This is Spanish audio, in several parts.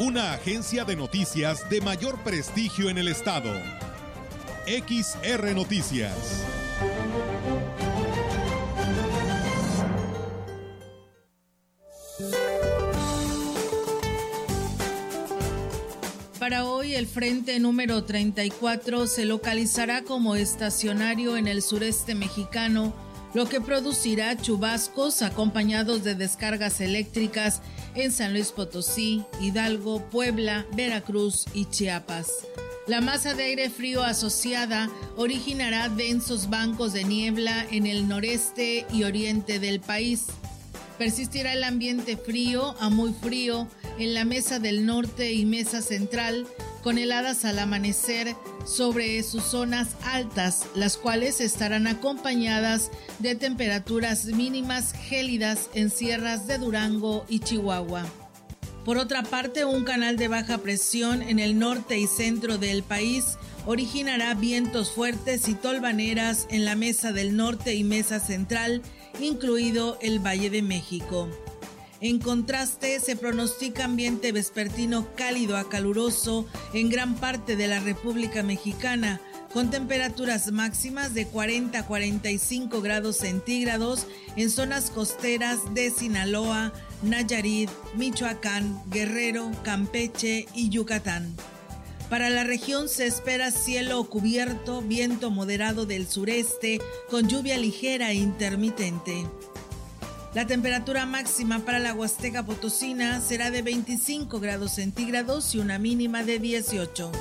Una agencia de noticias de mayor prestigio en el estado. XR Noticias. Para hoy el frente número 34 se localizará como estacionario en el sureste mexicano, lo que producirá chubascos acompañados de descargas eléctricas en San Luis Potosí, Hidalgo, Puebla, Veracruz y Chiapas. La masa de aire frío asociada originará densos bancos de niebla en el noreste y oriente del país. Persistirá el ambiente frío a muy frío en la mesa del norte y mesa central, con heladas al amanecer sobre sus zonas altas, las cuales estarán acompañadas de temperaturas mínimas gélidas en sierras de Durango y Chihuahua. Por otra parte, un canal de baja presión en el norte y centro del país originará vientos fuertes y tolvaneras en la mesa del norte y mesa central, incluido el Valle de México. En contraste, se pronostica ambiente vespertino cálido a caluroso en gran parte de la República Mexicana, con temperaturas máximas de 40 a 45 grados centígrados en zonas costeras de Sinaloa, Nayarit, Michoacán, Guerrero, Campeche y Yucatán. Para la región se espera cielo cubierto, viento moderado del sureste, con lluvia ligera e intermitente. La temperatura máxima para la Huasteca Potosina será de 25 grados centígrados y una mínima de 18.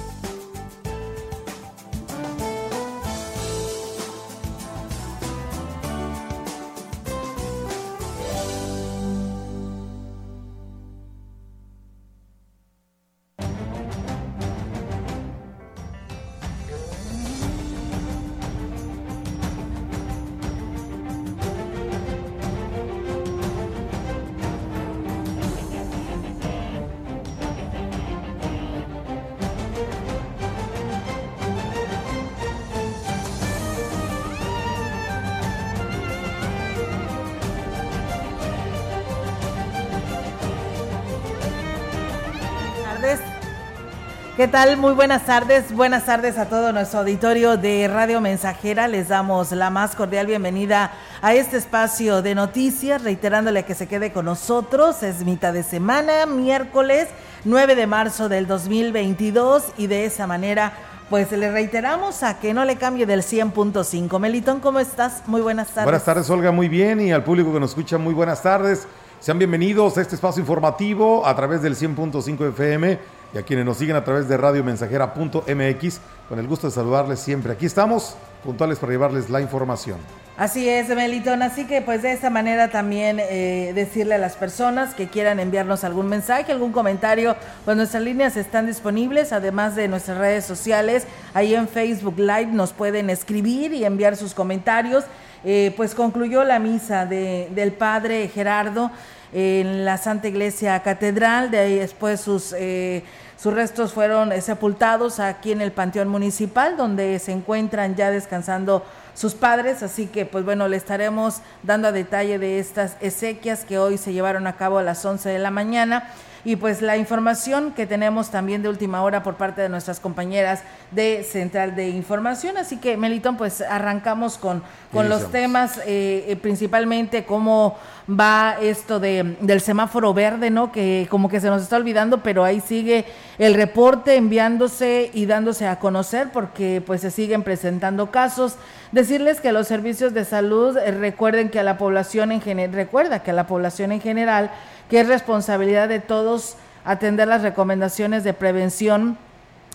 ¿Qué tal? Muy buenas tardes. Buenas tardes a todo nuestro auditorio de Radio Mensajera. Les damos la más cordial bienvenida a este espacio de noticias, reiterándole que se quede con nosotros. Es mitad de semana, miércoles 9 de marzo del 2022 y de esa manera pues le reiteramos a que no le cambie del 100.5. Melitón, ¿cómo estás? Muy buenas tardes. Buenas tardes, Olga, muy bien. Y al público que nos escucha, muy buenas tardes. Sean bienvenidos a este espacio informativo a través del 100.5 FM y a quienes nos siguen a través de radiomensajera.mx. Con el gusto de saludarles siempre. Aquí estamos, puntuales para llevarles la información. Así es, Melitón. Así que pues de esta manera también eh, decirle a las personas que quieran enviarnos algún mensaje, algún comentario, pues nuestras líneas están disponibles, además de nuestras redes sociales. Ahí en Facebook Live nos pueden escribir y enviar sus comentarios. Eh, pues concluyó la misa de, del padre Gerardo en la Santa Iglesia Catedral, de ahí después sus, eh, sus restos fueron eh, sepultados aquí en el Panteón Municipal, donde se encuentran ya descansando sus padres, así que pues bueno, le estaremos dando a detalle de estas exequias que hoy se llevaron a cabo a las 11 de la mañana y pues la información que tenemos también de última hora por parte de nuestras compañeras de Central de Información. Así que, Melitón, pues arrancamos con, con los temas, eh, eh, principalmente cómo va esto de, del semáforo verde, ¿no? Que como que se nos está olvidando, pero ahí sigue el reporte enviándose y dándose a conocer porque pues se siguen presentando casos. Decirles que los servicios de salud eh, recuerden que a la población en general, recuerda que a la población en general que es responsabilidad de todos atender las recomendaciones de prevención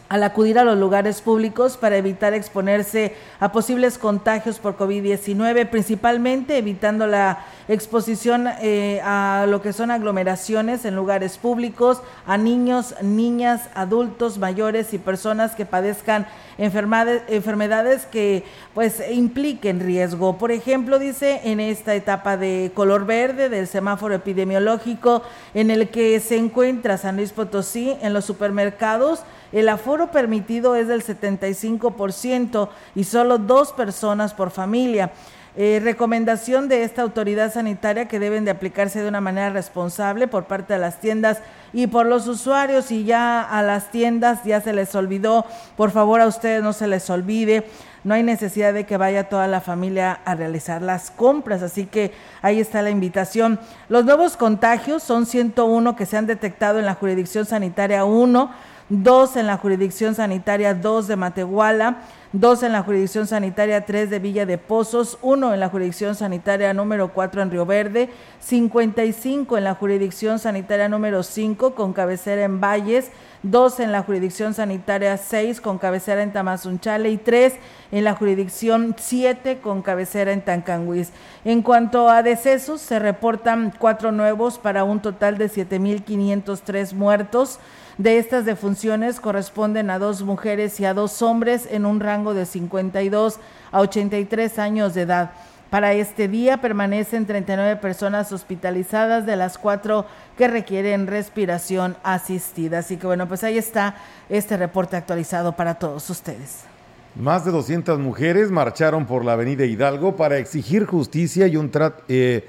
al acudir a los lugares públicos para evitar exponerse a posibles contagios por COVID-19, principalmente evitando la exposición eh, a lo que son aglomeraciones en lugares públicos, a niños, niñas, adultos, mayores y personas que padezcan enfermedades, que pues impliquen riesgo. Por ejemplo, dice en esta etapa de color verde del semáforo epidemiológico en el que se encuentra San Luis Potosí en los supermercados, el aforo permitido es del 75% y solo dos personas por familia. Eh, recomendación de esta autoridad sanitaria que deben de aplicarse de una manera responsable por parte de las tiendas y por los usuarios. Y ya a las tiendas ya se les olvidó, por favor a ustedes no se les olvide, no hay necesidad de que vaya toda la familia a realizar las compras, así que ahí está la invitación. Los nuevos contagios son 101 que se han detectado en la jurisdicción sanitaria 1, dos en la jurisdicción sanitaria 2 de Matehuala, dos en la jurisdicción sanitaria 3 de Villa de Pozos, uno en la jurisdicción sanitaria número 4 en Río Verde, 55 en la jurisdicción sanitaria número 5 con cabecera en Valles, dos en la jurisdicción sanitaria 6 con cabecera en Tamazunchale y tres en la jurisdicción 7 con cabecera en Tancanguis. En cuanto a decesos, se reportan cuatro nuevos para un total de 7.503 muertos. De estas defunciones corresponden a dos mujeres y a dos hombres en un rango de 52 a 83 años de edad. Para este día permanecen 39 personas hospitalizadas, de las cuatro que requieren respiración asistida. Así que bueno, pues ahí está este reporte actualizado para todos ustedes. Más de 200 mujeres marcharon por la avenida Hidalgo para exigir justicia y un, eh,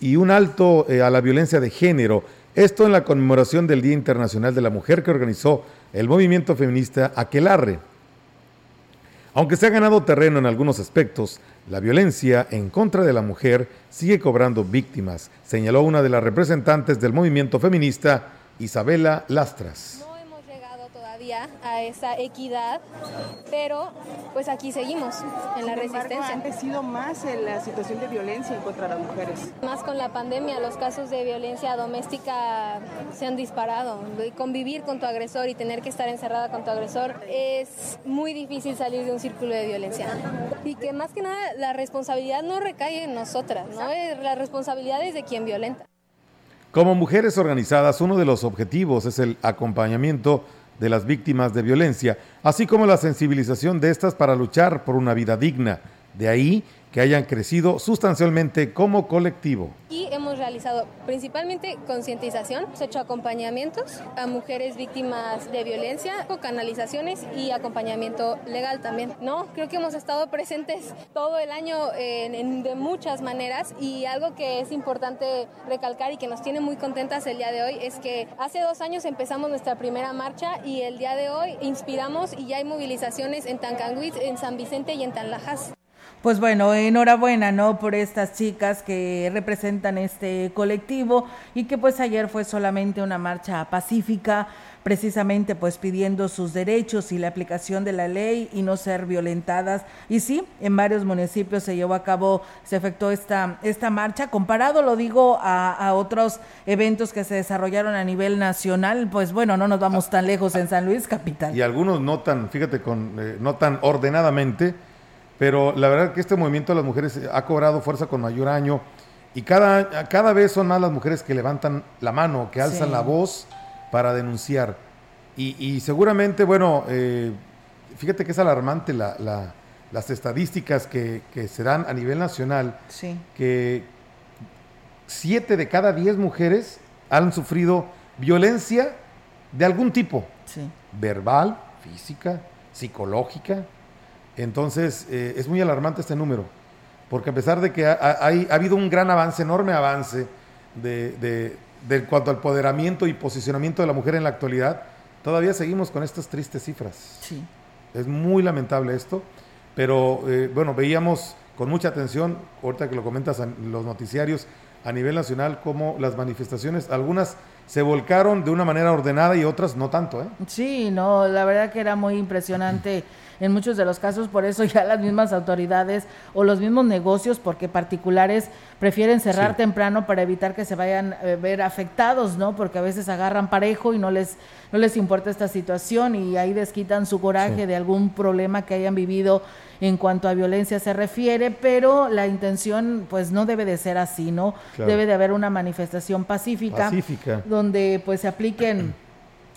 y un alto eh, a la violencia de género esto en la conmemoración del Día Internacional de la Mujer que organizó el movimiento feminista Aquelarre. Aunque se ha ganado terreno en algunos aspectos, la violencia en contra de la mujer sigue cobrando víctimas, señaló una de las representantes del movimiento feminista, Isabela Lastras a esa equidad, pero pues aquí seguimos en la resistencia. Ha crecido más en la situación de violencia contra las mujeres. Más con la pandemia, los casos de violencia doméstica se han disparado. Convivir con tu agresor y tener que estar encerrada con tu agresor es muy difícil salir de un círculo de violencia. Y que más que nada la responsabilidad no recae en nosotras, ¿no? La responsabilidad es de quien violenta. Como mujeres organizadas, uno de los objetivos es el acompañamiento de las víctimas de violencia, así como la sensibilización de estas para luchar por una vida digna. De ahí que hayan crecido sustancialmente como colectivo. Y hemos realizado principalmente concientización, hemos hecho acompañamientos a mujeres víctimas de violencia, canalizaciones y acompañamiento legal también. No, creo que hemos estado presentes todo el año en, de muchas maneras y algo que es importante recalcar y que nos tiene muy contentas el día de hoy es que hace dos años empezamos nuestra primera marcha y el día de hoy inspiramos y ya hay movilizaciones en Tancanguis, en San Vicente y en Tanlajas. Pues bueno, enhorabuena, ¿no? Por estas chicas que representan este colectivo y que pues ayer fue solamente una marcha pacífica, precisamente pues pidiendo sus derechos y la aplicación de la ley y no ser violentadas. Y sí, en varios municipios se llevó a cabo, se efectuó esta, esta marcha. Comparado, lo digo, a, otros eventos que se desarrollaron a nivel nacional, pues bueno, no nos vamos tan lejos en San Luis, capital. Y algunos no tan, fíjate, con, eh, no tan ordenadamente pero la verdad que este movimiento de las mujeres ha cobrado fuerza con mayor año. Y cada, cada vez son más las mujeres que levantan la mano, que alzan la voz para denunciar. Y, seguramente, bueno, eh, fíjate que es alarmante las estadísticas que, se dan a nivel nacional, que siete de cada diez mujeres han sufrido violencia de algún tipo, verbal, física, psicológica, entonces, eh, es muy alarmante este número, porque a pesar de que ha, habido un gran avance, enorme avance de, de, cuanto al empoderamiento y posicionamiento de la mujer en la actualidad, todavía seguimos con estas tristes cifras. Sí. Es muy lamentable esto, pero eh, bueno, veíamos con mucha atención, ahorita que lo comentas en los noticiarios, a nivel nacional, como las manifestaciones, algunas se volcaron de una manera ordenada y otras no tanto. ¿eh? Sí, no, la verdad que era muy impresionante en muchos de los casos, por eso ya las mismas autoridades o los mismos negocios, porque particulares prefieren cerrar temprano para evitar que se vayan a eh, ver afectados, ¿no? Porque a veces agarran parejo y no les no les importa esta situación y ahí desquitan su coraje de algún problema que hayan vivido en cuanto a violencia se refiere, pero la intención pues no debe de ser así, ¿no? Debe de haber una manifestación pacífica, pacífica. donde pues se apliquen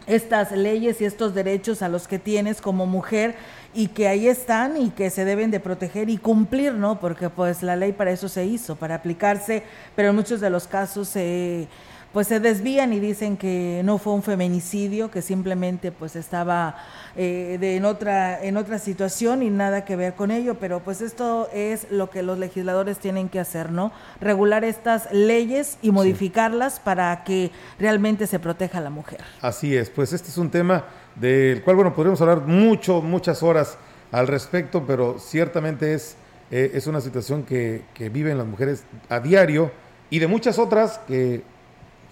estas leyes y estos derechos a los que tienes como mujer y que ahí están y que se deben de proteger y cumplir, ¿no? Porque pues la ley para eso se hizo, para aplicarse, pero en muchos de los casos se pues se desvían y dicen que no fue un feminicidio, que simplemente pues estaba eh, de, en, otra, en otra situación y nada que ver con ello, pero pues esto es lo que los legisladores tienen que hacer, ¿no? Regular estas leyes y modificarlas para que realmente se proteja a la mujer. Así es, pues este es un tema del cual, bueno, podríamos hablar mucho, muchas horas al respecto, pero ciertamente es, eh, es una situación que, que viven las mujeres a diario y de muchas otras que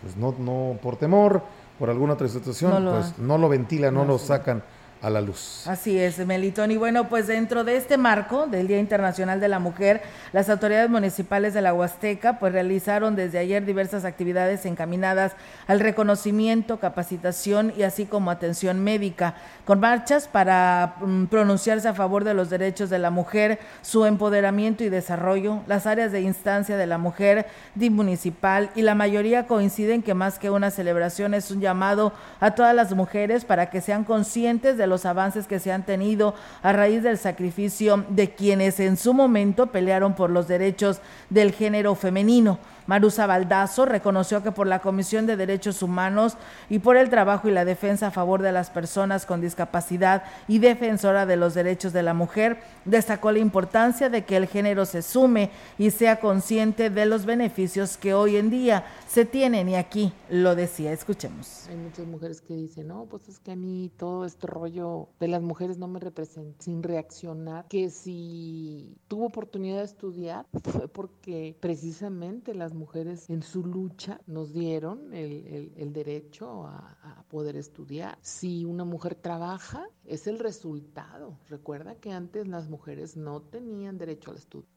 pues no, no por temor, por alguna otra situación, pues no lo ventilan, no, lo sacan a la luz. Así es, Melitón. Y bueno, pues dentro de este marco del Día Internacional de la Mujer, las autoridades municipales de la Huasteca pues realizaron desde ayer diversas actividades encaminadas al reconocimiento, capacitación y así como atención médica, con marchas para mm, pronunciarse a favor de los derechos de la mujer, su empoderamiento y desarrollo, las áreas de instancia de la mujer, DIM municipal y la mayoría coinciden que más que una celebración es un llamado a todas las mujeres para que sean conscientes de los avances que se han tenido a raíz del sacrificio de quienes en su momento pelearon por los derechos del género femenino. Marusa Baldazo reconoció que por la Comisión de Derechos Humanos y por el trabajo y la defensa a favor de las personas con discapacidad y defensora de los derechos de la mujer, destacó la importancia de que el género se sume y sea consciente de los beneficios que hoy en día se tienen y aquí lo decía. Escuchemos. Hay muchas mujeres que dicen, no, pues es que a mí todo este rollo de las mujeres no me representa, sin reaccionar, que si tuvo oportunidad de estudiar fue porque precisamente las mujeres en su lucha nos dieron el, derecho a, poder estudiar. Si una mujer trabaja, es el resultado. Recuerda que antes las mujeres no tenían derecho al estudio.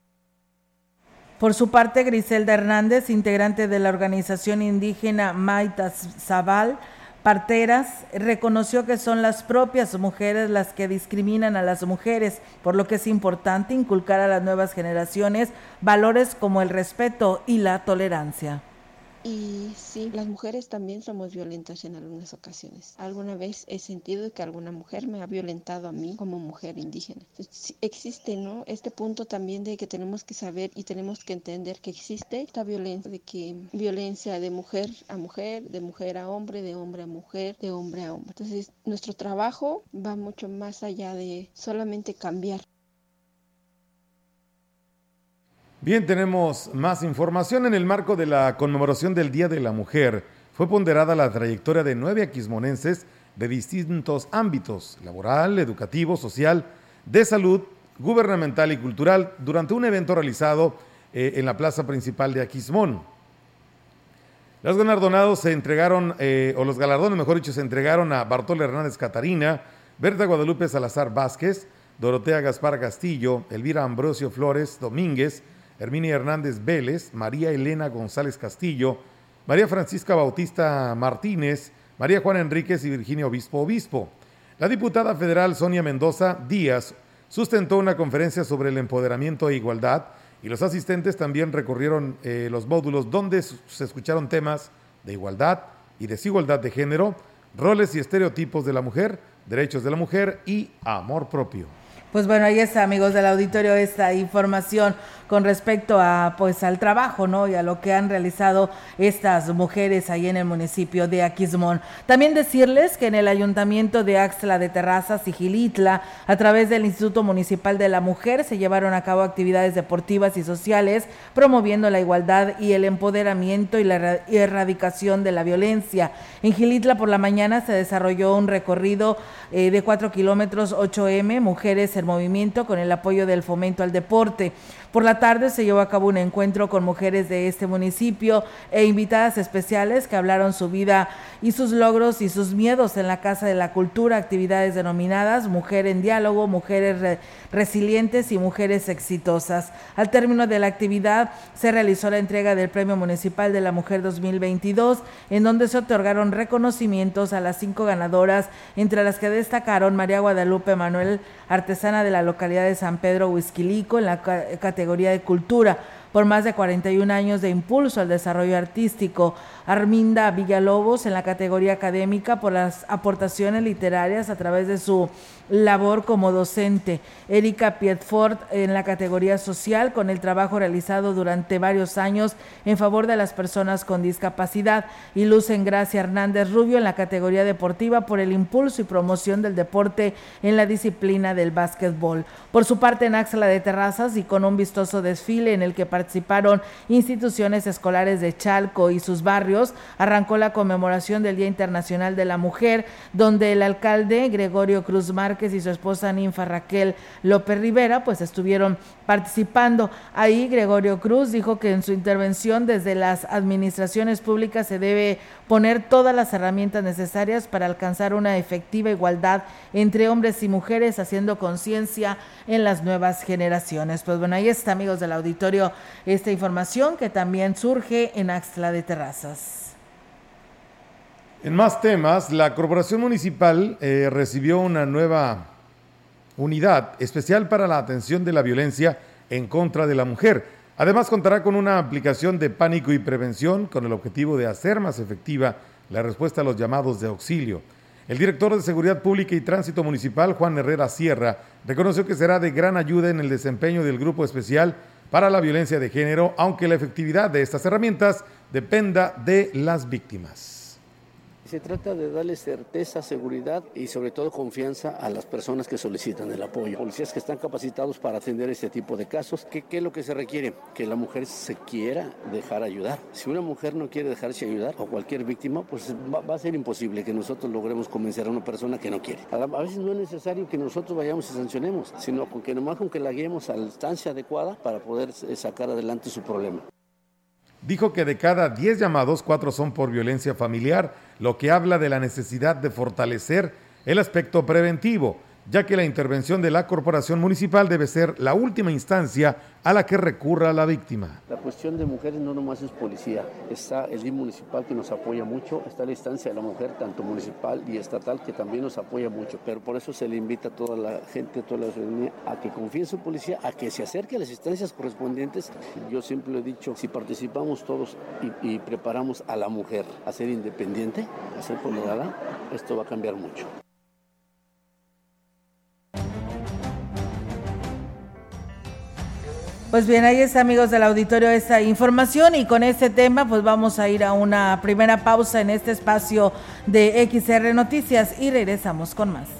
Por su parte, Griselda Hernández, integrante de la organización indígena Maitas Zabal, Parteras reconoció que son las propias mujeres las que discriminan a las mujeres, por lo que es importante inculcar a las nuevas generaciones valores como el respeto y la tolerancia. Y sí, las mujeres también somos violentas en algunas ocasiones. Alguna vez he sentido que alguna mujer me ha violentado a mí como mujer indígena. Existe, ¿no? Este punto también de que tenemos que saber y tenemos que entender que existe esta violencia, de que violencia de mujer a mujer, de mujer a hombre, de hombre a mujer, de hombre a hombre. Entonces, nuestro trabajo va mucho más allá de solamente cambiar. Bien, tenemos más información en el marco de la conmemoración del Día de la Mujer. Fue ponderada la trayectoria de nueve aquismonenses de distintos ámbitos, laboral, educativo, social, de salud, gubernamental y cultural, durante un evento realizado eh, en la plaza principal de Aquismón. Los galardonados se entregaron, eh, o los galardones, mejor dicho, se entregaron a Bartol Hernández Catarina, Berta Guadalupe Salazar Vázquez, Dorotea Gaspar Castillo, Elvira Ambrosio Flores Domínguez, Herminia Hernández Vélez, María Elena González Castillo, María Francisca Bautista Martínez, María Juana Enríquez y Virginia Obispo Obispo. La diputada federal Sonia Mendoza Díaz sustentó una conferencia sobre el empoderamiento e igualdad y los asistentes también recorrieron eh, los módulos donde se escucharon temas de igualdad y desigualdad de género, roles y estereotipos de la mujer, derechos de la mujer y amor propio. Pues bueno, ahí está, amigos del auditorio, esta información con respecto a pues al trabajo, ¿no? Y a lo que han realizado estas mujeres ahí en el municipio de Aquismón. También decirles que en el Ayuntamiento de Axla de Terrazas y Gilitla, a través del Instituto Municipal de la Mujer, se llevaron a cabo actividades deportivas y sociales promoviendo la igualdad y el empoderamiento y la erradicación de la violencia. En Gilitla por la mañana se desarrolló un recorrido eh, de 4 kilómetros 8M, mujeres en Movimiento con el apoyo del fomento al deporte. Por la tarde se llevó a cabo un encuentro con mujeres de este municipio e invitadas especiales que hablaron su vida y sus logros y sus miedos en la Casa de la Cultura, actividades denominadas Mujer en Diálogo, Mujeres Resilientes y Mujeres Exitosas. Al término de la actividad se realizó la entrega del Premio Municipal de la Mujer 2022, en donde se otorgaron reconocimientos a las cinco ganadoras, entre las que destacaron María Guadalupe Manuel, artesana de la localidad de San Pedro Huizquilico, en la categoría de cultura por más de 41 años de impulso al desarrollo artístico. Arminda Villalobos en la categoría académica por las aportaciones literarias a través de su labor como docente. Erika Pietfort en la categoría social con el trabajo realizado durante varios años en favor de las personas con discapacidad. Y Luz Gracia Hernández Rubio en la categoría deportiva por el impulso y promoción del deporte en la disciplina del básquetbol. Por su parte, en Axla de Terrazas y con un vistoso desfile en el que participaron instituciones escolares de Chalco y sus barrios, arrancó la conmemoración del Día Internacional de la Mujer, donde el alcalde Gregorio Cruz Márquez y su esposa Ninfa Raquel López Rivera, pues estuvieron participando. Ahí Gregorio Cruz dijo que en su intervención desde las administraciones públicas se debe poner todas las herramientas necesarias para alcanzar una efectiva igualdad entre hombres y mujeres, haciendo conciencia en las nuevas generaciones. Pues bueno, ahí está, amigos del auditorio, esta información que también surge en Axtla de Terrazas. En más temas, la Corporación Municipal eh, recibió una nueva unidad especial para la atención de la violencia en contra de la mujer. Además, contará con una aplicación de pánico y prevención con el objetivo de hacer más efectiva la respuesta a los llamados de auxilio. El director de Seguridad Pública y Tránsito Municipal, Juan Herrera Sierra, reconoció que será de gran ayuda en el desempeño del Grupo Especial para la Violencia de Género, aunque la efectividad de estas herramientas dependa de las víctimas. Se trata de darle certeza, seguridad y sobre todo confianza a las personas que solicitan el apoyo. Policías que están capacitados para atender este tipo de casos. ¿Qué, es lo que se requiere? Que la mujer se quiera dejar ayudar. Si una mujer no quiere dejarse ayudar o cualquier víctima, pues va, a ser imposible que nosotros logremos convencer a una persona que no quiere. A, veces no es necesario que nosotros vayamos y sancionemos, sino con que nomás con que la guiemos a la instancia adecuada para poder eh, sacar adelante su problema dijo que de cada 10 llamados, 4 son por violencia familiar, lo que habla de la necesidad de fortalecer el aspecto preventivo ya que la intervención de la corporación municipal debe ser la última instancia a la que recurra la víctima. La cuestión de mujeres no nomás es policía, está el DIM municipal que nos apoya mucho, está la instancia de la mujer, tanto municipal y estatal, que también nos apoya mucho, pero por eso se le invita a toda la gente, a toda la ciudadanía, a que confíe en su policía, a que se acerque a las instancias correspondientes. Yo siempre he dicho, si participamos todos y, y preparamos a la mujer a ser independiente, a ser ponderada, esto va a cambiar mucho. Pues bien, ahí está amigos del auditorio esta información y con este tema pues vamos a ir a una primera pausa en este espacio de XR Noticias y regresamos con más.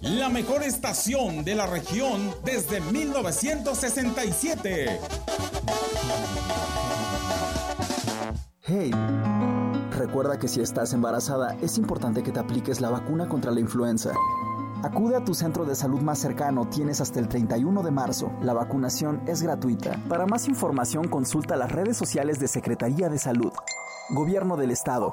la mejor estación de la región desde 1967. Hey, recuerda que si estás embarazada es importante que te apliques la vacuna contra la influenza. Acude a tu centro de salud más cercano, tienes hasta el 31 de marzo. La vacunación es gratuita. Para más información consulta las redes sociales de Secretaría de Salud. Gobierno del Estado.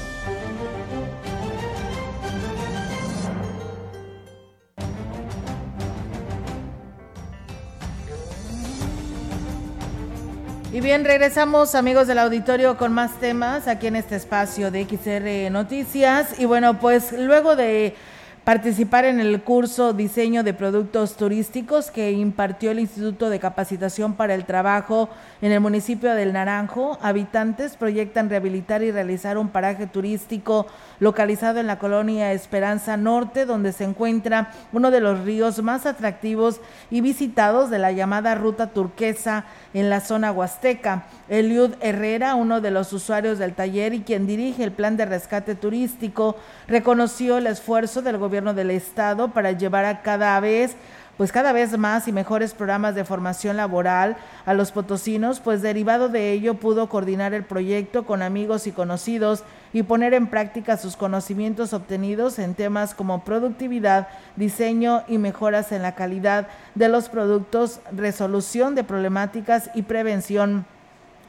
Y bien, regresamos amigos del auditorio con más temas aquí en este espacio de XR Noticias. Y bueno, pues luego de participar en el curso Diseño de Productos Turísticos que impartió el Instituto de Capacitación para el Trabajo en el municipio del Naranjo. Habitantes proyectan rehabilitar y realizar un paraje turístico localizado en la colonia Esperanza Norte, donde se encuentra uno de los ríos más atractivos y visitados de la llamada Ruta Turquesa en la zona huasteca. Eliud Herrera, uno de los usuarios del taller y quien dirige el plan de rescate turístico, reconoció el esfuerzo del gobierno del estado para llevar a cada vez pues cada vez más y mejores programas de formación laboral a los potosinos, pues derivado de ello pudo coordinar el proyecto con amigos y conocidos y poner en práctica sus conocimientos obtenidos en temas como productividad, diseño y mejoras en la calidad de los productos, resolución de problemáticas y prevención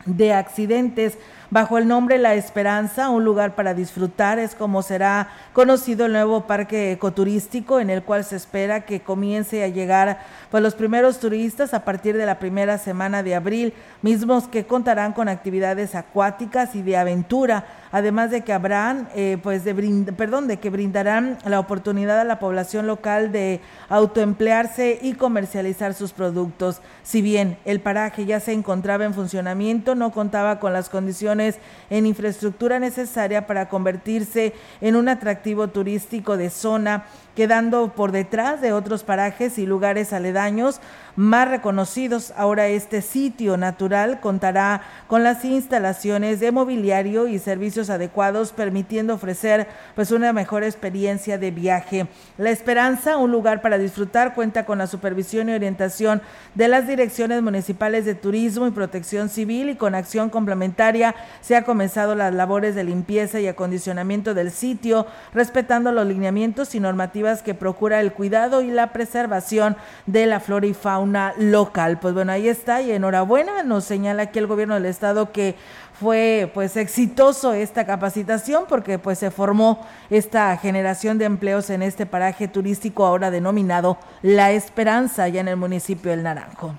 de accidentes bajo el nombre La Esperanza, un lugar para disfrutar, es como será conocido el nuevo parque ecoturístico en el cual se espera que comience a llegar pues los primeros turistas a partir de la primera semana de abril, mismos que contarán con actividades acuáticas y de aventura, además de que habrán eh, pues de perdón, de que brindarán la oportunidad a la población local de autoemplearse y comercializar sus productos. Si bien el paraje ya se encontraba en funcionamiento, no contaba con las condiciones en infraestructura necesaria para convertirse en un atractivo turístico de zona quedando por detrás de otros parajes y lugares aledaños más reconocidos. Ahora este sitio natural contará con las instalaciones de mobiliario y servicios adecuados, permitiendo ofrecer pues una mejor experiencia de viaje. La Esperanza, un lugar para disfrutar, cuenta con la supervisión y orientación de las direcciones municipales de turismo y protección civil y con acción complementaria se ha comenzado las labores de limpieza y acondicionamiento del sitio, respetando los lineamientos y normativas que procura el cuidado y la preservación de la flora y fauna local. Pues bueno, ahí está y enhorabuena, nos señala aquí el gobierno del estado que fue pues exitoso esta capacitación porque pues se formó esta generación de empleos en este paraje turístico ahora denominado La Esperanza ya en el municipio del Naranjo.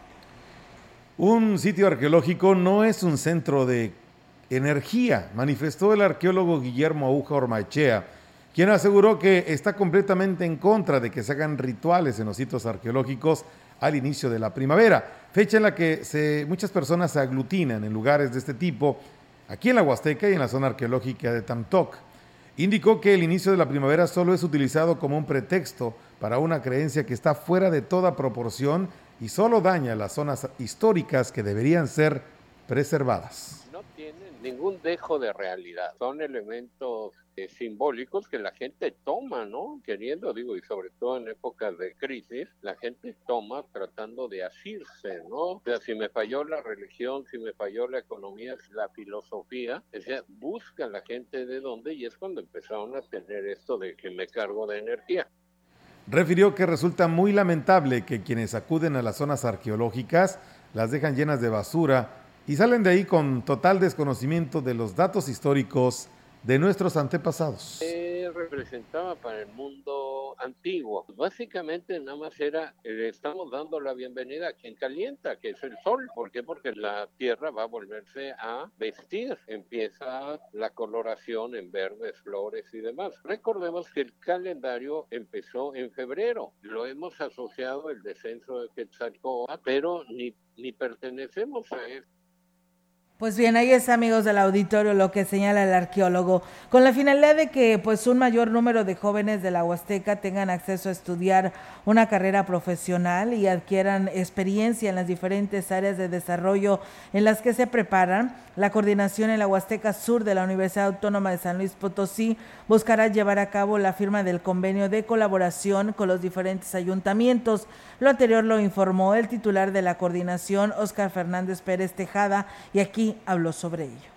Un sitio arqueológico no es un centro de energía, manifestó el arqueólogo Guillermo Aguja Ormachea quien aseguró que está completamente en contra de que se hagan rituales en los sitios arqueológicos al inicio de la primavera, fecha en la que muchas personas se aglutinan en lugares de este tipo, aquí en la Huasteca y en la zona arqueológica de Tantoc. Indicó que el inicio de la primavera solo es utilizado como un pretexto para una creencia que está fuera de toda proporción y solo daña las zonas históricas que deberían ser preservadas. Ningún dejo de realidad, son elementos eh, simbólicos que la gente toma, ¿no? Queriendo, digo, y sobre todo en épocas de crisis, la gente toma tratando de asirse, ¿no? O sea, si me falló la religión, si me falló la economía, la filosofía, o sea, busca la gente de dónde y es cuando empezaron a tener esto de que me cargo de energía. Refirió que resulta muy lamentable que quienes acuden a las zonas arqueológicas las dejan llenas de basura y salen de ahí con total desconocimiento de los datos históricos de nuestros antepasados. ¿Qué representaba para el mundo antiguo? Básicamente nada más era, le estamos dando la bienvenida a quien calienta, que es el sol. ¿Por qué? Porque la tierra va a volverse a vestir. Empieza la coloración en verdes, flores y demás. Recordemos que el calendario empezó en febrero. Lo hemos asociado el descenso de Quetzalcóatl, pero ni, ni pertenecemos a eso Pues bien, ahí es amigos del auditorio lo que señala el arqueólogo, con la finalidad de que pues un mayor número de jóvenes de la Huasteca tengan acceso a estudiar una carrera profesional y adquieran experiencia en las diferentes áreas de desarrollo en las que se preparan. La coordinación en la Huasteca Sur de la Universidad Autónoma de San Luis Potosí buscará llevar a cabo la firma del convenio de colaboración con los diferentes ayuntamientos. Lo anterior lo informó el titular de la coordinación, Óscar Fernández Pérez Tejada, y aquí habló sobre ello.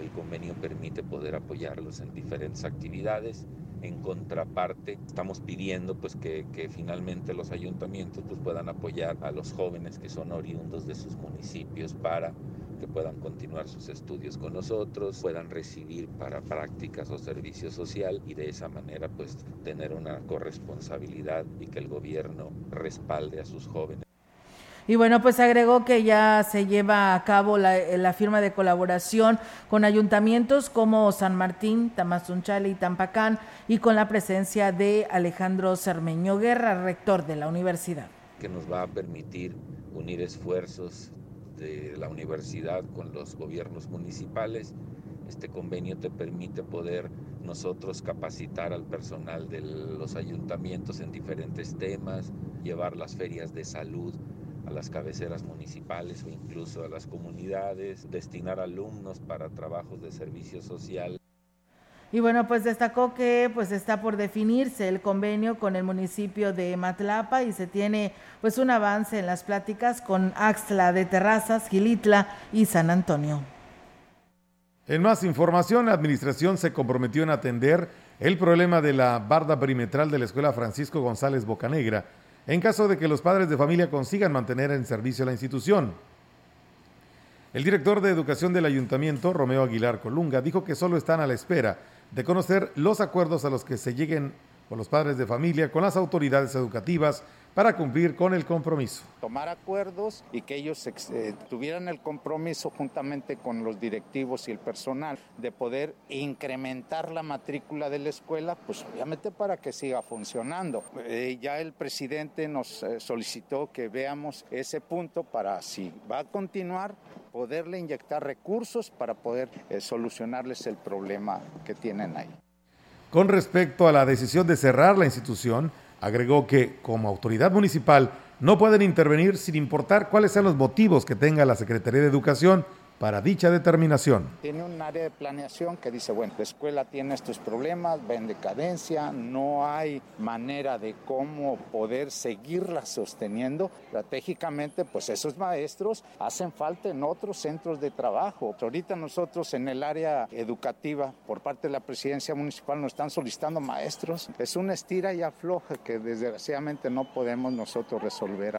El, convenio permite poder apoyarlos en diferentes actividades. En contraparte, estamos pidiendo pues que, que, finalmente los ayuntamientos pues, puedan apoyar a los jóvenes que son oriundos de sus municipios para que puedan continuar sus estudios con nosotros, puedan recibir para prácticas o servicio social y de esa manera pues tener una corresponsabilidad y que el gobierno respalde a sus jóvenes. Y bueno, pues agregó que ya se lleva a cabo la, firma de colaboración con ayuntamientos como San Martín, Tamazunchale y Tampacán y con la presencia de Alejandro Cermeño Guerra, rector de la universidad. Que nos va a permitir unir esfuerzos de la universidad con los gobiernos municipales. Este convenio te permite poder nosotros capacitar al personal de los ayuntamientos en diferentes temas, llevar las ferias de salud a las cabeceras municipales o incluso a las comunidades, destinar alumnos para trabajos de servicio social. Y bueno, pues destacó que pues está por definirse el convenio con el municipio de Matlapa y se tiene pues un avance en las pláticas con Axtla de Terrazas, Gilitla y San Antonio. En más información, la administración se comprometió en atender el problema de la barda perimetral de la Escuela Francisco González Bocanegra en caso de que los padres de familia consigan mantener en servicio la institución. El director de Educación del Ayuntamiento, Romeo Aguilar Colunga, dijo que solo están a la espera de conocer los acuerdos a los que se lleguen con los padres de familia, con las autoridades educativas para cumplir con el compromiso. Tomar acuerdos y que ellos eh, tuvieran el compromiso juntamente con los directivos y el personal de poder incrementar la matrícula de la escuela, pues obviamente para que siga funcionando. Eh, ya el presidente nos eh, solicitó que veamos ese punto para si va a continuar poderle inyectar recursos para poder solucionarles el problema que tienen ahí. Con respecto a la decisión de cerrar la institución, Agregó que, como autoridad municipal, no pueden intervenir sin importar cuáles sean los motivos que tenga la Secretaría de Educación para dicha determinación. Tiene un área de planeación que dice, bueno, la escuela tiene estos problemas, va en decadencia, no hay manera de cómo poder seguirla sosteniendo. Estratégicamente, pues esos maestros hacen falta en otros centros de trabajo. Ahorita nosotros en el área educativa, por parte de la presidencia municipal, nos están solicitando maestros. Es una estira y afloja que desgraciadamente no podemos nosotros resolver.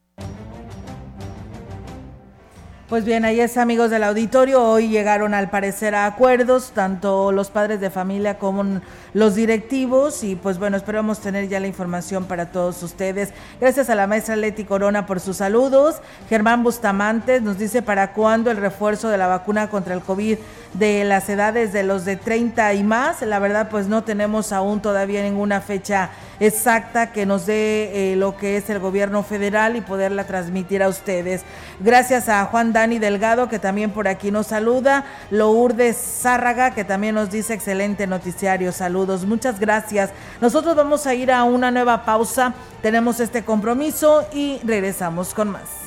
Pues bien, ahí es amigos del auditorio. Hoy llegaron al parecer a acuerdos, tanto los padres de familia como los directivos. Y pues bueno, esperamos tener ya la información para todos ustedes. Gracias a la maestra Leti Corona por sus saludos. Germán Bustamante nos dice para cuándo el refuerzo de la vacuna contra el COVID de las edades de los de 30 y más. La verdad, pues no tenemos aún todavía ninguna fecha exacta que nos dé eh, lo que es el gobierno federal y poderla transmitir a ustedes. Gracias a Juan Dani Delgado, que también por aquí nos saluda. Lourdes Zárraga, que también nos dice excelente noticiario. Saludos, muchas gracias. Nosotros vamos a ir a una nueva pausa. Tenemos este compromiso y regresamos con más.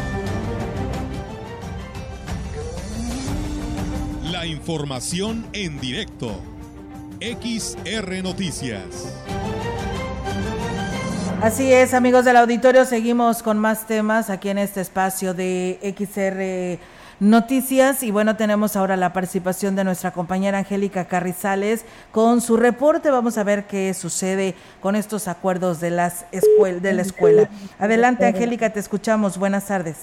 La información en directo. XR Noticias. Así es, amigos del auditorio, seguimos con más temas aquí en este espacio de XR Noticias y bueno, tenemos ahora la participación de nuestra compañera Angélica Carrizales con su reporte. Vamos a ver qué sucede con estos acuerdos de, las escuel de la escuela. Adelante, Angélica, te escuchamos. Buenas tardes.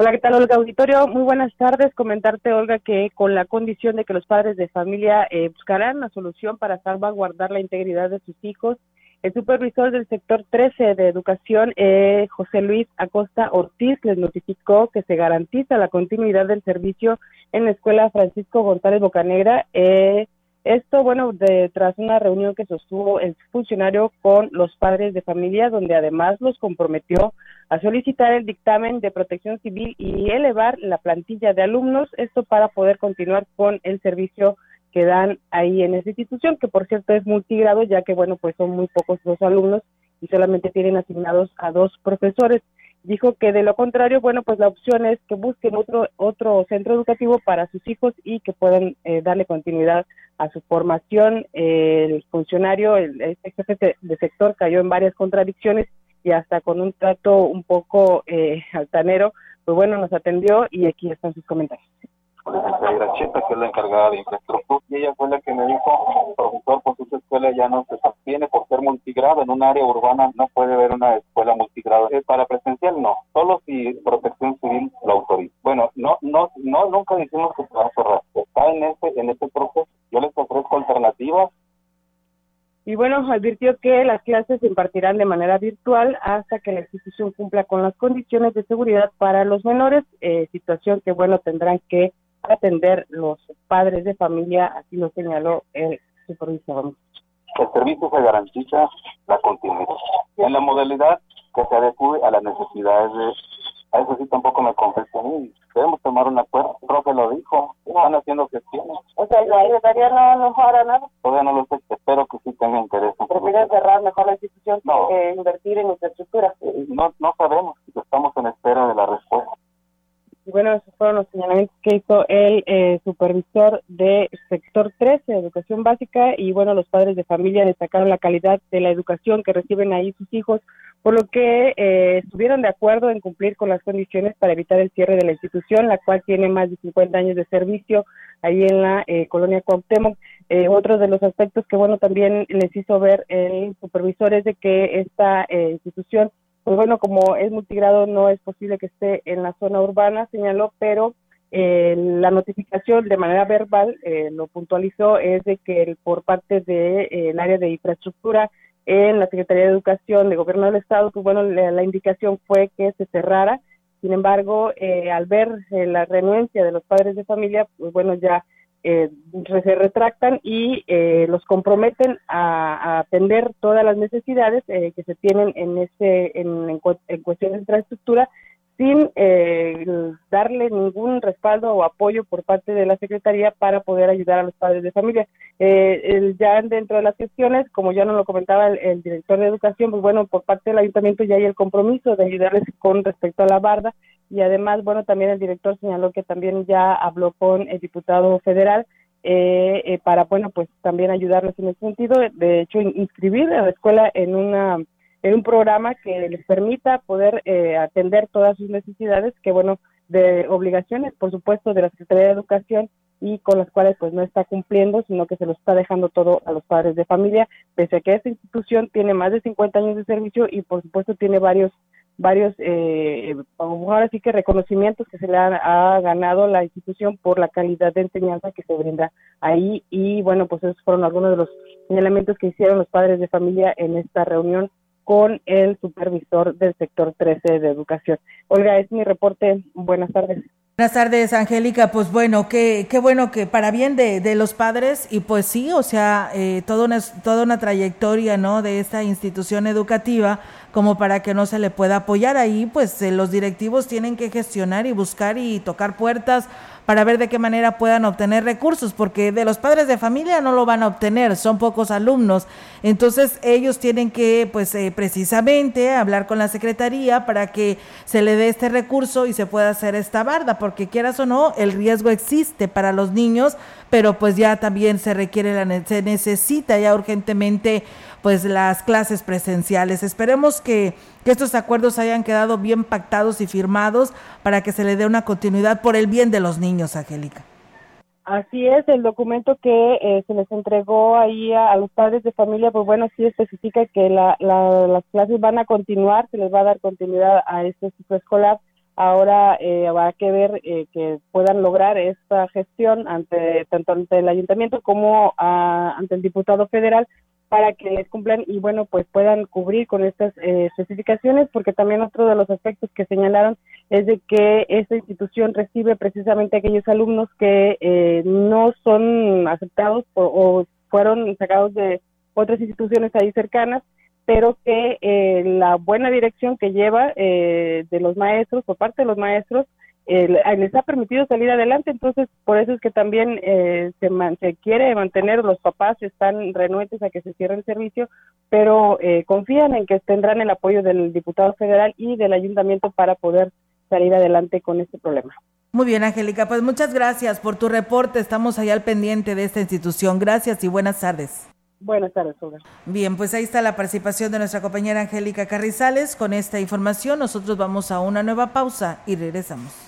Hola, ¿qué tal, Olga Auditorio? Muy buenas tardes. Comentarte, Olga, que con la condición de que los padres de familia eh, buscarán una solución para salvaguardar la integridad de sus hijos, el supervisor del sector 13 de educación, eh, José Luis Acosta Ortiz, les notificó que se garantiza la continuidad del servicio en la escuela Francisco González Bocanegra. Eh, esto, bueno, de, tras una reunión que sostuvo el funcionario con los padres de familia, donde además los comprometió a solicitar el dictamen de protección civil y elevar la plantilla de alumnos, esto para poder continuar con el servicio que dan ahí en esa institución, que por cierto es multigrado, ya que bueno, pues son muy pocos los alumnos y solamente tienen asignados a dos profesores. Dijo que de lo contrario, bueno, pues la opción es que busquen otro otro centro educativo para sus hijos y que puedan eh, darle continuidad a su formación. el funcionario, el, este jefe de sector cayó en varias contradicciones y hasta con un trato un poco eh, altanero, pues bueno, nos atendió y aquí están sus comentarios que es la encargada de infraestructura, y ella fue la que me dijo, profesor, pues esta escuela ya no se sostiene por ser multigrado, en un área urbana no puede haber una escuela multigrado, eh, para presencial no, solo si protección civil lo autoriza. Bueno, no, no, no, nunca decimos que se va a cerrar, está en ese, en ese proceso, yo les ofrezco alternativas, y bueno, advirtió que las clases se impartirán de manera virtual hasta que la institución cumpla con las condiciones de seguridad para los menores, eh, situación que bueno tendrán que atender los padres de familia, así lo señaló el supervisor. El servicio se garantiza la continuidad en la modalidad que se adecue a las necesidades de... A eso sí tampoco me confesó Debemos tomar un acuerdo. El profe lo dijo. Están haciendo gestiones. O sea, la secretaría no, no hará nada. Todavía no lo sé. Espero que sí tenga interés. ¿Prefieren cerrar mejor la institución no. que invertir en infraestructura? No, no sabemos. Estamos en espera de la respuesta. Y bueno, esos fueron los señalamientos que hizo el eh, supervisor de sector 13, educación básica, y bueno, los padres de familia destacaron la calidad de la educación que reciben ahí sus hijos, por lo que eh, estuvieron de acuerdo en cumplir con las condiciones para evitar el cierre de la institución, la cual tiene más de 50 años de servicio ahí en la eh, colonia Cuauhtémoc. Eh, otro de los aspectos que bueno también les hizo ver el supervisor es de que esta institución pues bueno, como es multigrado no es posible que esté en la zona urbana, señaló, pero eh, la notificación de manera verbal eh, lo puntualizó es de que por parte del de, eh, área de infraestructura en la Secretaría de Educación de Gobierno del Estado, pues bueno, la, la indicación fue que se cerrara. Sin embargo, al ver la renuencia de los padres de familia, pues bueno, ya eh, se retractan y eh, los comprometen a, atender todas las necesidades eh, que se tienen en ese en, en, cuestión de infraestructura sin eh, darle ningún respaldo o apoyo por parte de la Secretaría para poder ayudar a los padres de familia. Eh, ya dentro de las gestiones, como ya nos lo comentaba el, director de Educación, pues bueno, por parte del Ayuntamiento ya hay el compromiso de ayudarles con respecto a la barda y además, bueno, también el director señaló que también ya habló con el diputado federal eh, eh para, bueno, pues también ayudarles en ese sentido, de hecho, inscribir a la escuela en una en un programa que les permita poder eh, atender todas sus necesidades, que bueno, de obligaciones, por supuesto, de la Secretaría de Educación y con las cuales pues no está cumpliendo, sino que se lo está dejando todo a los padres de familia, pese a que esta institución tiene más de 50 años de servicio y por supuesto tiene varios varios eh, ahora sí que reconocimientos que se le ha, ha, ganado la institución por la calidad de enseñanza que se brinda ahí y bueno pues esos fueron algunos de los elementos que hicieron los padres de familia en esta reunión con el supervisor del sector 13 de educación. Olga, es mi reporte. Buenas tardes. Buenas tardes, Angélica. Pues bueno, qué, qué bueno que para bien de, de los padres y pues sí, o sea, eh, toda, una, toda una trayectoria, ¿no? De esta institución educativa como para que no se le pueda apoyar ahí, pues eh, los directivos tienen que gestionar y buscar y tocar puertas para ver de qué manera puedan obtener recursos, porque de los padres de familia no lo van a obtener, son pocos alumnos. Entonces ellos tienen que, pues eh, precisamente, hablar con la Secretaría para que se le dé este recurso y se pueda hacer esta barda, porque quieras o no, el riesgo existe para los niños, pero pues ya también se requiere, la, se necesita ya urgentemente pues las clases presenciales. Esperemos que, que estos acuerdos hayan quedado bien pactados y firmados para que se le dé una continuidad por el bien de los niños, Angélica. Así es, el documento que eh, se les entregó ahí a, los padres de familia, pues bueno, sí especifica que la, la, las clases van a continuar, se les va a dar continuidad a este ciclo escolar. Ahora eh, habrá que ver eh, que puedan lograr esta gestión ante tanto ante el ayuntamiento como a, ante el diputado federal para que les cumplan y bueno pues puedan cubrir con estas eh, especificaciones porque también otro de los aspectos que señalaron es de que esta institución recibe precisamente aquellos alumnos que eh, no son aceptados o fueron sacados de otras instituciones ahí cercanas pero que eh, la buena dirección que lleva de los maestros por parte de los maestros les ha permitido salir adelante, entonces por eso es que también eh, se, se, quiere mantener, los papás están renuentes a que se cierre el servicio, pero eh, confían en que tendrán el apoyo del diputado federal y del ayuntamiento para poder salir adelante con este problema. Muy bien, Angélica, pues muchas gracias por tu reporte, estamos allá al pendiente de esta institución. Gracias y buenas tardes. Buenas tardes, Bien, pues ahí está la participación de nuestra compañera Angélica Carrizales. Con esta información nosotros vamos a una nueva pausa y regresamos.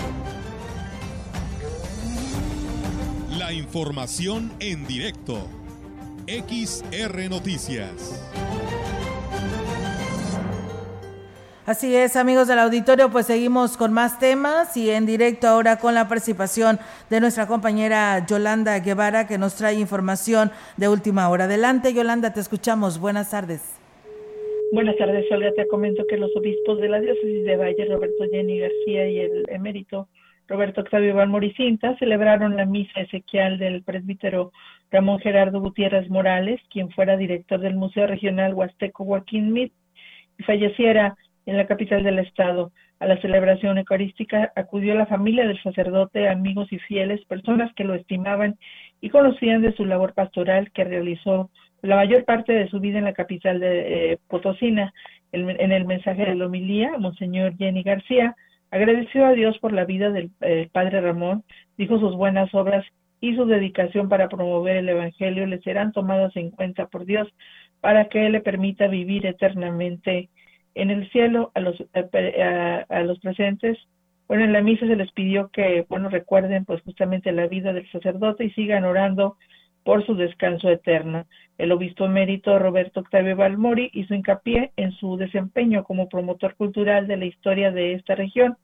La información en directo. XR Noticias. Así es, amigos del auditorio, pues seguimos con más temas y en directo ahora con la participación de nuestra compañera Yolanda Guevara que nos trae información de última hora. Adelante, Yolanda, te escuchamos. Buenas tardes. Buenas tardes, Olga. Te comento que los obispos de la diócesis de Valle, Roberto Jenny García y el emérito Roberto Octavio Valmoricinta celebraron la misa ezequial del presbítero Ramón Gerardo Gutiérrez Morales, quien fuera director del Museo Regional Huasteco Joaquín Mit y falleciera en la capital del estado. A la celebración eucarística acudió la familia del sacerdote, amigos y fieles, personas que lo estimaban y conocían de su labor pastoral que realizó la mayor parte de su vida en la capital de eh, Potosina. En, el mensaje de la homilía, Monseñor Jenny García Agradeció a Dios por la vida del eh, padre Ramón, dijo sus buenas obras y su dedicación para promover el Evangelio le serán tomadas en cuenta por Dios para que Él le permita vivir eternamente en el cielo a los, eh, a, los presentes. Bueno, en la misa se les pidió que, bueno, recuerden pues justamente la vida del sacerdote y sigan orando por su descanso eterno. El obispo emérito Roberto Octavio Balmori hizo hincapié en su desempeño como promotor cultural de la historia de esta región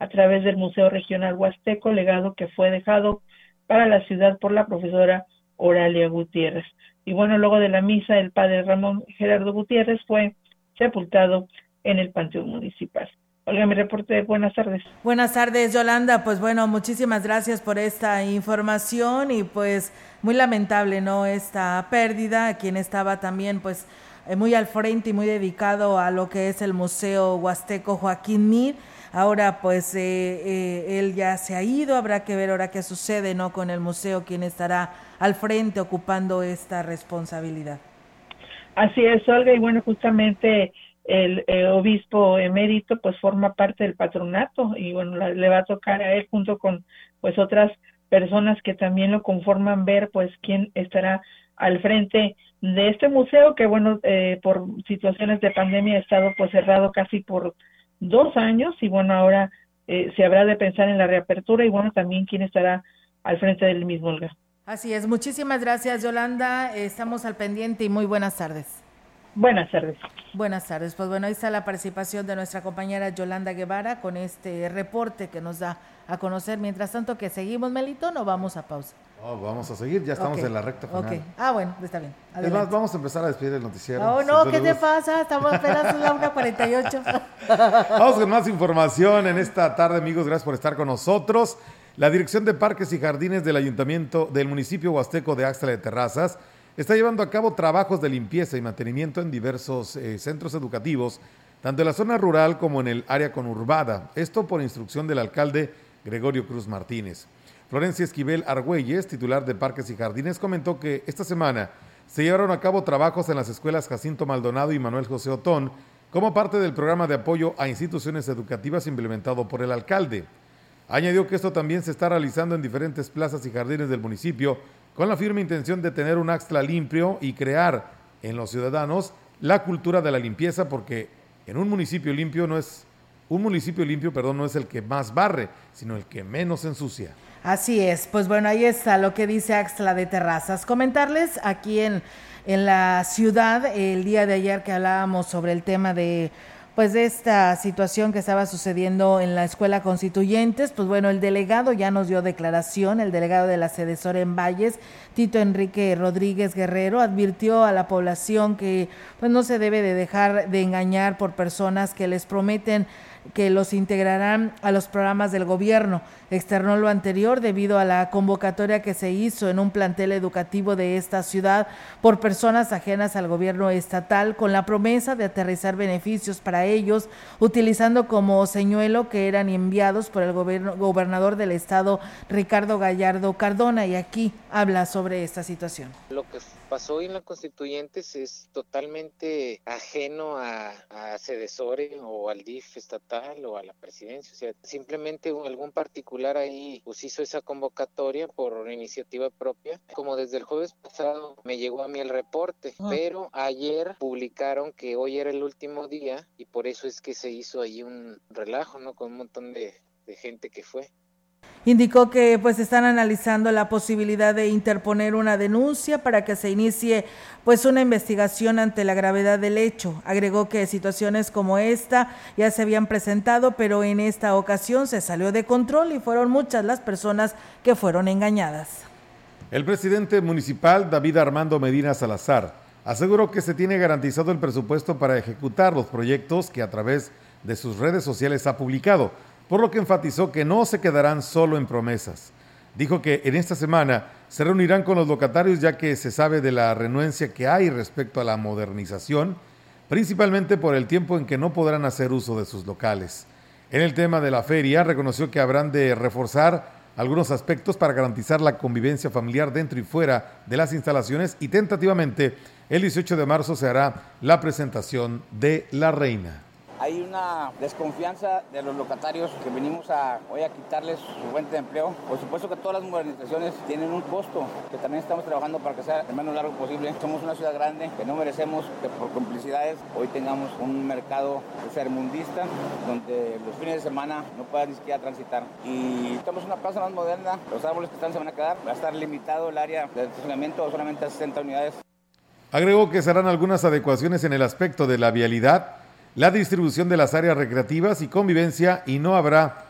a través del Museo Regional Huasteco, legado que fue dejado para la ciudad por la profesora Oralia Gutiérrez. Y bueno, luego de la misa, el padre Ramón Gerardo Gutiérrez fue sepultado en el Panteón Municipal. Olga, mi reporte. Buenas tardes. Buenas tardes, Yolanda. Pues bueno, muchísimas gracias por esta información y pues muy lamentable, ¿no? Esta pérdida, quien estaba también pues eh, muy al frente y muy dedicado a lo que es el Museo Huasteco Joaquín Mir. Ahora pues eh, eh, él ya se ha ido, habrá que ver ahora qué sucede no con el museo, quién estará al frente ocupando esta responsabilidad. Así es, Olga, y bueno, justamente el obispo emérito pues forma parte del patronato y bueno, le va a tocar a él junto con pues otras personas que también lo conforman ver pues quién estará al frente de este museo que bueno eh, por situaciones de pandemia ha estado pues cerrado casi por dos años y bueno ahora eh, se habrá de pensar en la reapertura y bueno también quién estará al frente del mismo Olga. Así es, muchísimas gracias Yolanda, estamos al pendiente y muy buenas tardes. Buenas tardes. Buenas tardes. Pues bueno, ahí está la participación de nuestra compañera Yolanda Guevara con este reporte que nos da a conocer. Mientras tanto que seguimos, Melito, no vamos a pausa. vamos a seguir, ya estamos en la recta final. Okay. Ah, bueno, está bien. Además, vamos a empezar a despedir el noticiero. Oh, no, ¿qué te pasa? Estamos apenas en la 1.48. vamos con más información en esta tarde, amigos. Gracias por estar con nosotros. La Dirección de Parques y Jardines del Ayuntamiento del municipio huasteco de Axtla de Terrazas está llevando a cabo trabajos de limpieza y mantenimiento en diversos eh, centros educativos, tanto en la zona rural como en el área conurbada. Esto por instrucción del alcalde Gregorio Cruz Martínez. Florencia Esquivel Argüelles, titular de Parques y Jardines, comentó que esta semana se llevaron a cabo trabajos en las escuelas Jacinto Maldonado y Manuel José Otón como parte del programa de apoyo a instituciones educativas implementado por el alcalde. Añadió que esto también se está realizando en diferentes plazas y jardines del municipio con la firme intención de tener un Axtla limpio y crear en los ciudadanos la cultura de la limpieza, porque en un municipio limpio no es un municipio limpio, perdón, no es el que más barre, sino el que menos ensucia. Así es, pues bueno, ahí está lo que dice Axtla de Terrazas. Comentarles aquí en, en la ciudad, el día de ayer que hablábamos sobre el tema de pues de esta situación que estaba sucediendo en la escuela constituyentes, pues bueno, el delegado ya nos dio declaración, el delegado de la Sedesora en Valles, Tito Enrique Rodríguez Guerrero, advirtió a la población que pues no se debe de dejar de engañar por personas que les prometen que los integrarán a los programas del gobierno. Externó lo anterior debido a la convocatoria que se hizo en un plantel educativo de esta ciudad por personas ajenas al gobierno estatal con la promesa de aterrizar beneficios para ellos, utilizando como señuelo que eran enviados por el gobierno, gobernador del estado Ricardo Gallardo Cardona y aquí habla sobre esta situación. Pasó en la Constituyentes es totalmente ajeno a, a Cedesore o al DIF estatal o a la presidencia. O sea, simplemente algún particular ahí pues hizo esa convocatoria por iniciativa propia. Como desde el jueves pasado me llegó a mí el reporte, pero ayer publicaron que hoy era el último día y por eso es que se hizo ahí un relajo, ¿no? Con un montón de, de gente que fue. Indicó que pues están analizando la posibilidad de interponer una denuncia para que se inicie pues una investigación ante la gravedad del hecho. Agregó que situaciones como esta ya se habían presentado, pero en esta ocasión se salió de control y fueron muchas las personas que fueron engañadas. El presidente municipal David Armando Medina Salazar aseguró que se tiene garantizado el presupuesto para ejecutar los proyectos que a través de sus redes sociales ha publicado por lo que enfatizó que no se quedarán solo en promesas. Dijo que en esta semana se reunirán con los locatarios ya que se sabe de la renuencia que hay respecto a la modernización, principalmente por el tiempo en que no podrán hacer uso de sus locales. En el tema de la feria, reconoció que habrán de reforzar algunos aspectos para garantizar la convivencia familiar dentro y fuera de las instalaciones y tentativamente el 18 de marzo se hará la presentación de la reina hay una desconfianza de los locatarios que venimos a, hoy a quitarles su fuente de empleo. Por supuesto que todas las modernizaciones tienen un costo que también estamos trabajando para que sea el menos largo posible. Somos una ciudad grande que no merecemos que por complicidades hoy tengamos un mercado sermundista donde los fines de semana no puedan ni siquiera transitar. Y estamos en una plaza más moderna, los árboles que están se van a quedar, va a estar limitado el área de estacionamiento solamente a 60 unidades. Agregó que serán algunas adecuaciones en el aspecto de la vialidad la distribución de las áreas recreativas y convivencia y no habrá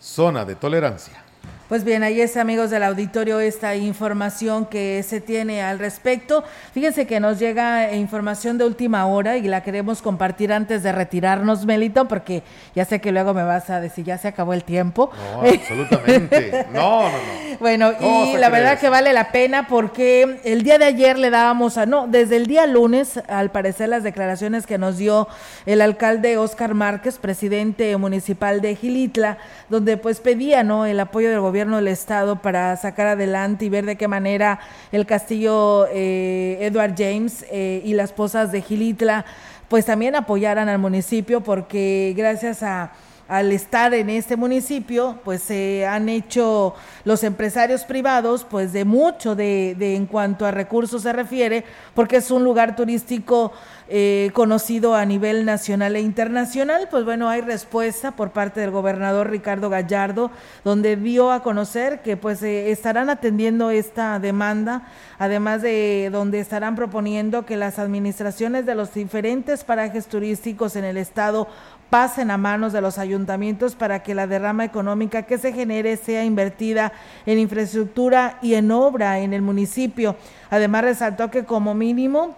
zona de tolerancia. Pues bien, ahí es amigos del auditorio esta información que se tiene al respecto. Fíjense que nos llega información de última hora y la queremos compartir antes de retirarnos, Melito, porque ya sé que luego me vas a decir, ya se acabó el tiempo. No, absolutamente. No, no, no. Bueno, y la verdad que vale la pena porque el día de ayer le dábamos a, no, desde el día lunes, al parecer las declaraciones que nos dio el alcalde Oscar Márquez, presidente municipal de Gilitla, donde pues pedía, ¿no? El apoyo del gobierno gobierno del estado para sacar adelante y ver de qué manera el castillo eh, Edward James eh, y las posas de Gilitla pues también apoyaran al municipio porque gracias a al estar en este municipio, pues se han hecho los empresarios privados, pues de mucho de, de, en cuanto a recursos se refiere, porque es un lugar turístico eh, conocido a nivel nacional e internacional. Pues bueno, hay respuesta por parte del gobernador Ricardo Gallardo, donde dio a conocer que pues eh, estarán atendiendo esta demanda, además de donde estarán proponiendo que las administraciones de los diferentes parajes turísticos en el estado pasen a manos de los ayuntamientos para que la derrama económica que se genere sea invertida en infraestructura y en obra en el municipio. Además, resaltó que como mínimo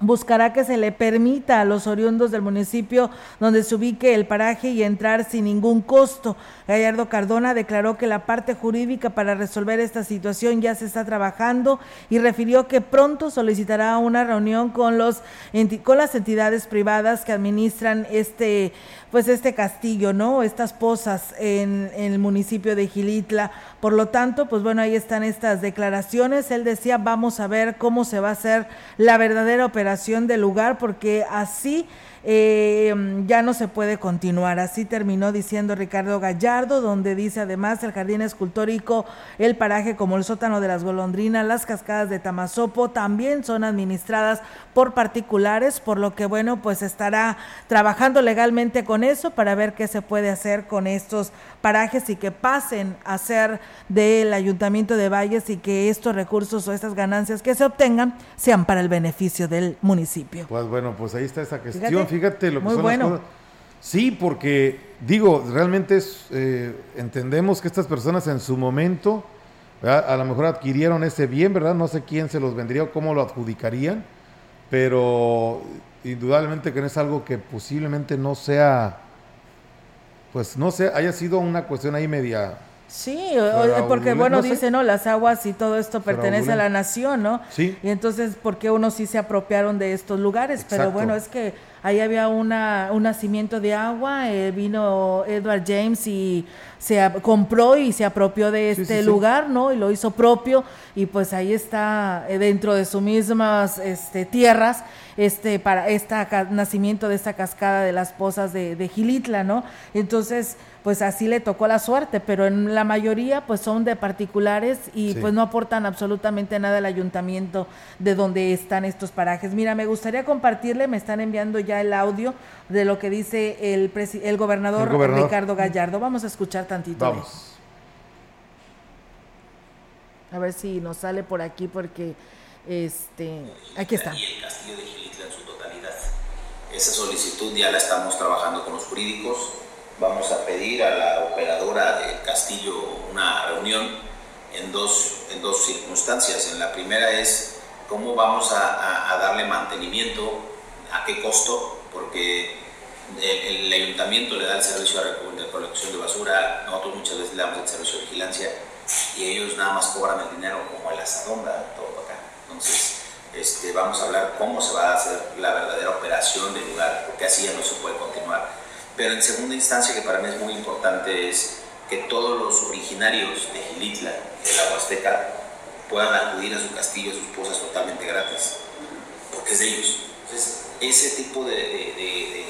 buscará que se le permita a los oriundos del municipio donde se ubique el paraje y entrar sin ningún costo. Gallardo Cardona declaró que la parte jurídica para resolver esta situación ya se está trabajando y refirió que pronto solicitará una reunión con los con las entidades privadas que administran este pues este castillo, ¿no? Estas pozas en, en, el municipio de Gilitla. Por lo tanto, pues bueno, ahí están estas declaraciones. Él decía, vamos a ver cómo se va a hacer la verdadera operación del lugar, porque así eh, ya no se puede continuar. Así terminó diciendo Ricardo Gallardo, donde dice además el jardín escultórico, el paraje como el sótano de las golondrinas, las cascadas de Tamazopo, también son administradas por particulares, por lo que bueno, pues estará trabajando legalmente con eso para ver qué se puede hacer con estos parajes y que pasen a ser del Ayuntamiento de Valles y que estos recursos o estas ganancias que se obtengan sean para el beneficio del municipio. Pues bueno, pues ahí está esa cuestión. Fíjate, lo que son las cosas. Sí, porque digo, realmente es, eh, entendemos que estas personas en su momento a lo mejor adquirieron ese bien, ¿verdad? No sé quién se los vendría o cómo lo adjudicarían, pero indudablemente que no es algo que posiblemente no sea pues no sé, haya sido una cuestión ahí media Sí, porque bueno, dice, ¿no? Las aguas y todo esto pertenece a la nación, ¿no? Sí. Y entonces, ¿por qué unos sí se apropiaron de estos lugares? Pero bueno, es que ahí había una, un nacimiento de agua, eh, vino Edward James y se compró y se apropió de este lugar, ¿no? Y lo hizo propio y pues ahí está eh, dentro de sus mismas este, tierras este para este nacimiento de esta cascada de las pozas de, de Gilitla, ¿no? Entonces, pues así le tocó la suerte, pero en la mayoría pues son de particulares y pues no aportan absolutamente nada al ayuntamiento de donde están estos parajes. Mira, me gustaría compartirle, me están enviando ya el audio de lo que dice el, el, gobernador, Ricardo Gallardo. Vamos a escuchar tantito. Vamos. A ver si nos sale por aquí porque este aquí está. Y el castillo de Gilitla en su totalidad. Esa solicitud ya la estamos trabajando con los jurídicos vamos a pedir a la operadora del castillo una reunión en dos, en dos circunstancias. En la primera es cómo vamos a, darle mantenimiento, a qué costo, porque el, ayuntamiento le da el servicio de recolección de basura, nosotros muchas veces le damos el servicio de vigilancia y ellos nada más cobran el dinero como el asadón, todo acá. Entonces, este, vamos a hablar cómo se va a hacer la verdadera operación del lugar, porque así ya no se puede continuar pero en segunda instancia, que para mí es muy importante, es que todos los originarios de Gilitla, de la Huasteca, puedan acudir a su castillo, a sus pozas totalmente gratis, porque es de ellos. Entonces, ese tipo de, de,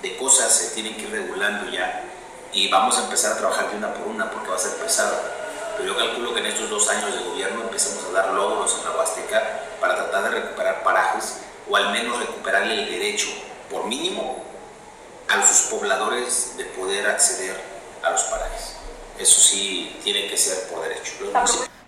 de, cosas se tienen que ir regulando ya y vamos a empezar a trabajar de una por una porque va a ser pesado. Pero yo calculo que en estos dos años de gobierno empecemos a dar logros en la Huasteca para tratar de recuperar parajes o al menos recuperarle el derecho, por mínimo, a sus pobladores de poder acceder a los parajes. Eso sí tiene que ser por derecho.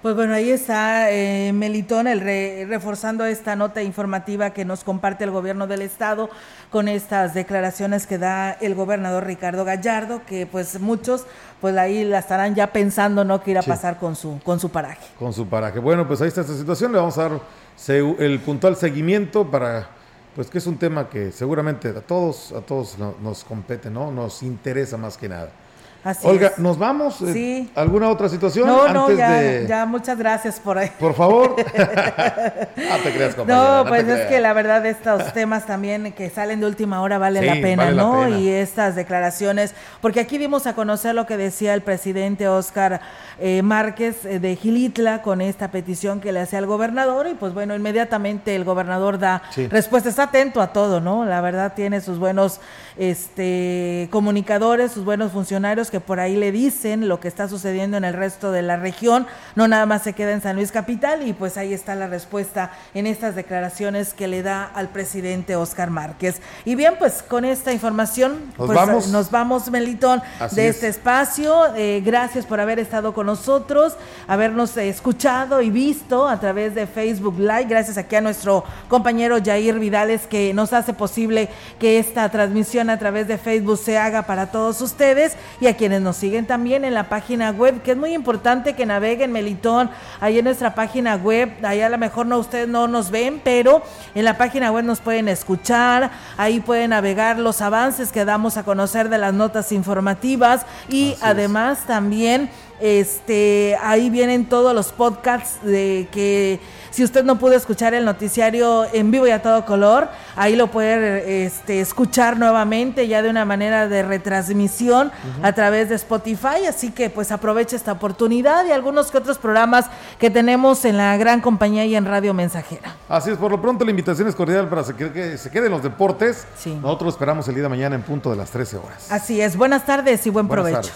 Pues bueno, ahí está eh, Melitón, el reforzando esta nota informativa que nos comparte el gobierno del estado con estas declaraciones que da el gobernador Ricardo Gallardo, que pues muchos pues ahí la estarán ya pensando no qué irá a pasar con su con su paraje. Con su paraje. Bueno, pues ahí está esta situación, le vamos a dar el puntual seguimiento para pues que es un tema que seguramente a todos a todos nos compete, ¿no? Nos interesa más que nada. Olga, ¿nos vamos? Eh, sí. ¿Alguna otra situación? No, no, ya, ya, muchas gracias por ahí. Por favor. no te creas, compañera. No, pues es que la verdad estos temas también que salen de última hora vale la pena, ¿no? Y estas declaraciones, porque aquí dimos a conocer lo que decía el presidente Oscar eh, Márquez eh, de Gilitla con esta petición que le hacía al gobernador y pues bueno, inmediatamente el gobernador da respuesta, está atento a todo, ¿no? La verdad tiene sus buenos este comunicadores, sus buenos funcionarios que por ahí le dicen lo que está sucediendo en el resto de la región, no nada más se queda en San Luis Capital y pues ahí está la respuesta en estas declaraciones que le da al presidente Oscar Márquez. Y bien, pues con esta información nos pues vamos, nos vamos Melitón de este espacio. Eh, gracias por haber estado con nosotros, habernos escuchado y visto a través de Facebook Live. Gracias aquí a nuestro compañero Jair Vidales que nos hace posible que esta transmisión a través de Facebook se haga para todos ustedes y a quienes nos siguen también en la página web, que es muy importante que naveguen Melitón, ahí en nuestra página web, ahí a lo mejor no ustedes no nos ven, pero en la página web nos pueden escuchar, ahí pueden navegar los avances que damos a conocer de las notas informativas y además también este, ahí vienen todos los podcasts de que si usted no pudo escuchar el noticiario en vivo y a todo color, ahí lo puede este, escuchar nuevamente ya de una manera de retransmisión a través de Spotify. Así que pues aproveche esta oportunidad y algunos que otros programas que tenemos en la gran compañía y en Radio Mensajera. Así es, por lo pronto la invitación es cordial para que se queden los deportes. Nosotros esperamos el día de mañana en punto de las 13 horas. Así es, buenas tardes y buen provecho.